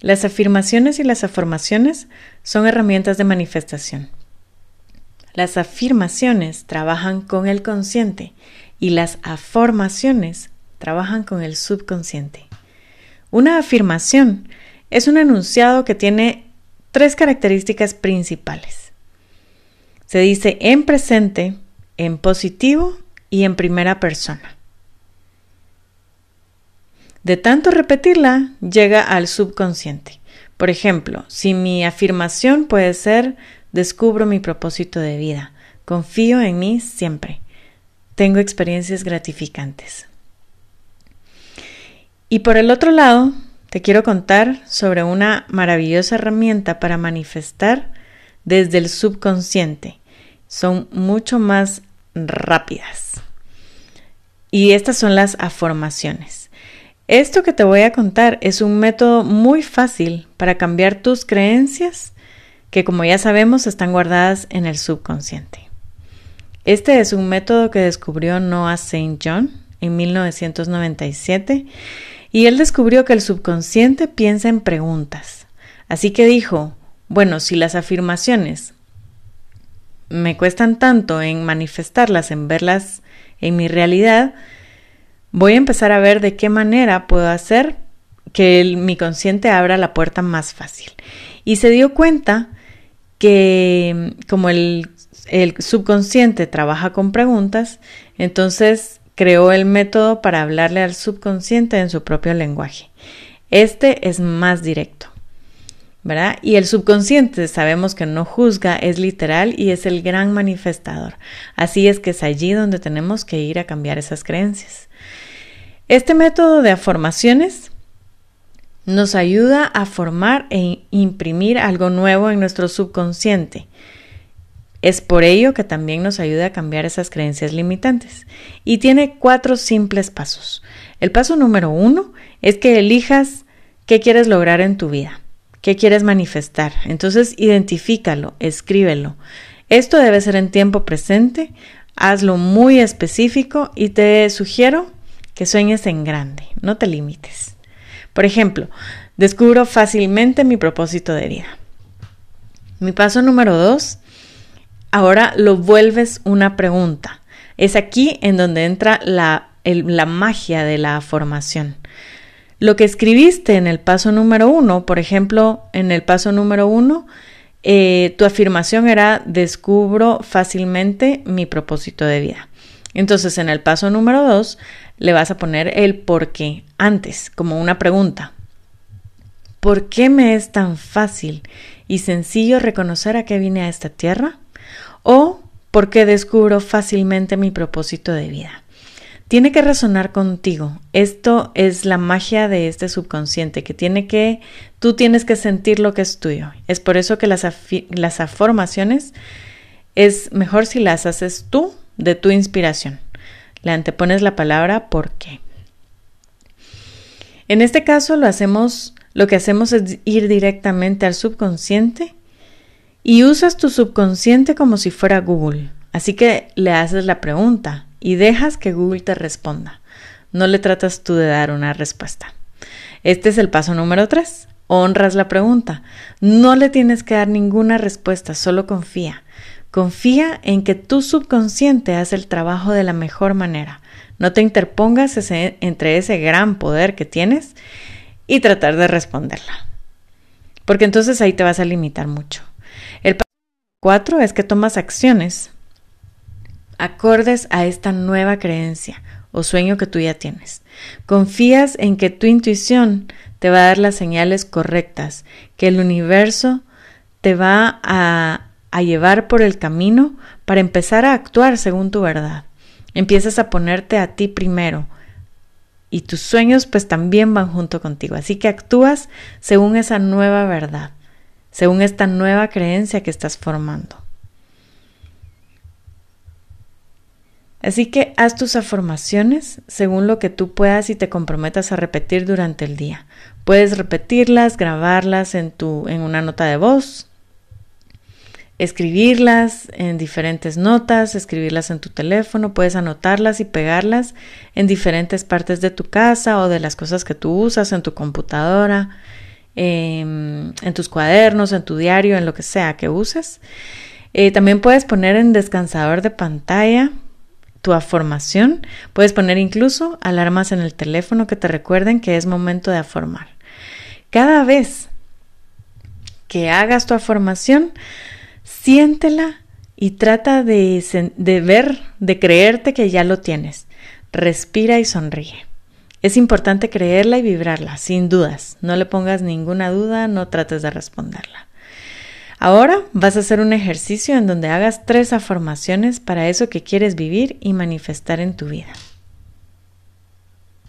Las afirmaciones y las afirmaciones son herramientas de manifestación. Las afirmaciones trabajan con el consciente y las afirmaciones trabajan con el subconsciente. Una afirmación es un enunciado que tiene tres características principales. Se dice en presente, en positivo y en primera persona. De tanto repetirla, llega al subconsciente. Por ejemplo, si mi afirmación puede ser descubro mi propósito de vida, confío en mí siempre, tengo experiencias gratificantes. Y por el otro lado, te quiero contar sobre una maravillosa herramienta para manifestar desde el subconsciente. Son mucho más rápidas. Y estas son las afirmaciones. Esto que te voy a contar es un método muy fácil para cambiar tus creencias que como ya sabemos están guardadas en el subconsciente. Este es un método que descubrió Noah St. John en 1997 y él descubrió que el subconsciente piensa en preguntas. Así que dijo, bueno, si las afirmaciones me cuestan tanto en manifestarlas, en verlas en mi realidad, Voy a empezar a ver de qué manera puedo hacer que mi consciente abra la puerta más fácil. Y se dio cuenta que como el, el subconsciente trabaja con preguntas, entonces creó el método para hablarle al subconsciente en su propio lenguaje. Este es más directo. ¿verdad? Y el subconsciente sabemos que no juzga, es literal y es el gran manifestador. Así es que es allí donde tenemos que ir a cambiar esas creencias. Este método de afirmaciones nos ayuda a formar e imprimir algo nuevo en nuestro subconsciente. Es por ello que también nos ayuda a cambiar esas creencias limitantes. Y tiene cuatro simples pasos. El paso número uno es que elijas qué quieres lograr en tu vida, qué quieres manifestar. Entonces, identifícalo, escríbelo. Esto debe ser en tiempo presente, hazlo muy específico y te sugiero que sueñes en grande, no te limites. Por ejemplo, descubro fácilmente mi propósito de vida. Mi paso número dos, ahora lo vuelves una pregunta. Es aquí en donde entra la, la magia de la formación. Lo que escribiste en el paso número uno, por ejemplo, en el paso número uno, eh, tu afirmación era descubro fácilmente mi propósito de vida. Entonces, en el paso número dos, le vas a poner el por qué antes, como una pregunta. ¿Por qué me es tan fácil y sencillo reconocer a qué vine a esta tierra? ¿O por qué descubro fácilmente mi propósito de vida? Tiene que resonar contigo. Esto es la magia de este subconsciente, que tiene que, tú tienes que sentir lo que es tuyo. Es por eso que las, las afirmaciones es mejor si las haces tú de tu inspiración. Le antepones la palabra por qué. En este caso lo hacemos, lo que hacemos es ir directamente al subconsciente y usas tu subconsciente como si fuera Google. Así que le haces la pregunta y dejas que Google te responda. No le tratas tú de dar una respuesta. Este es el paso número tres. Honras la pregunta. No le tienes que dar ninguna respuesta, solo confía. Confía en que tu subconsciente hace el trabajo de la mejor manera. No te interpongas entre ese gran poder que tienes y tratar de responderla. Porque entonces ahí te vas a limitar mucho. El paso cuatro es que tomas acciones acordes a esta nueva creencia o sueño que tú ya tienes. Confías en que tu intuición te va a dar las señales correctas, que el universo te va a a llevar por el camino para empezar a actuar según tu verdad. Empiezas a ponerte a ti primero y tus sueños pues también van junto contigo. Así que actúas según esa nueva verdad, según esta nueva creencia que estás formando. Así que haz tus afirmaciones según lo que tú puedas y te comprometas a repetir durante el día. Puedes repetirlas, grabarlas en tu en una nota de voz, escribirlas en diferentes notas, escribirlas en tu teléfono, puedes anotarlas y pegarlas en diferentes partes de tu casa o de las cosas que tú usas en tu computadora, em, en tus cuadernos, en tu diario, en lo que sea que uses. Eh, también puedes poner en descansador de pantalla tu afirmación. Puedes poner incluso alarmas en el teléfono que te recuerden que es momento de afirmar. Cada vez que hagas tu afirmación, siéntela y trata de, de ver, de creerte que ya lo tienes. Respira y sonríe. Es importante creerla y vibrarla, sin dudas. No le pongas ninguna duda, no trates de responderla. Ahora vas a hacer un ejercicio en donde hagas tres afirmaciones para eso que quieres vivir y manifestar en tu vida.